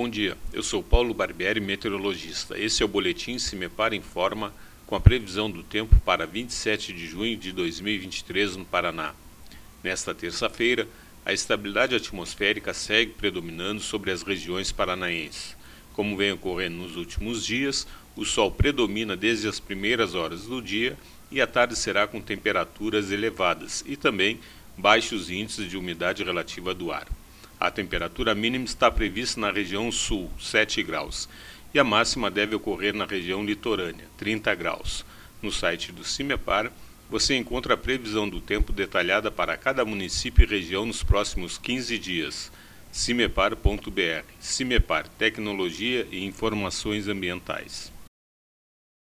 Bom dia, eu sou Paulo Barbieri, meteorologista. Esse é o Boletim Cimepar Informa com a previsão do tempo para 27 de junho de 2023 no Paraná. Nesta terça-feira, a estabilidade atmosférica segue predominando sobre as regiões paranaenses. Como vem ocorrendo nos últimos dias, o sol predomina desde as primeiras horas do dia e a tarde será com temperaturas elevadas e também baixos índices de umidade relativa do ar. A temperatura mínima está prevista na região sul, 7 graus, e a máxima deve ocorrer na região litorânea, 30 graus. No site do CIMEPAR, você encontra a previsão do tempo detalhada para cada município e região nos próximos 15 dias. cimepar.br. CIMEPAR Tecnologia e Informações Ambientais.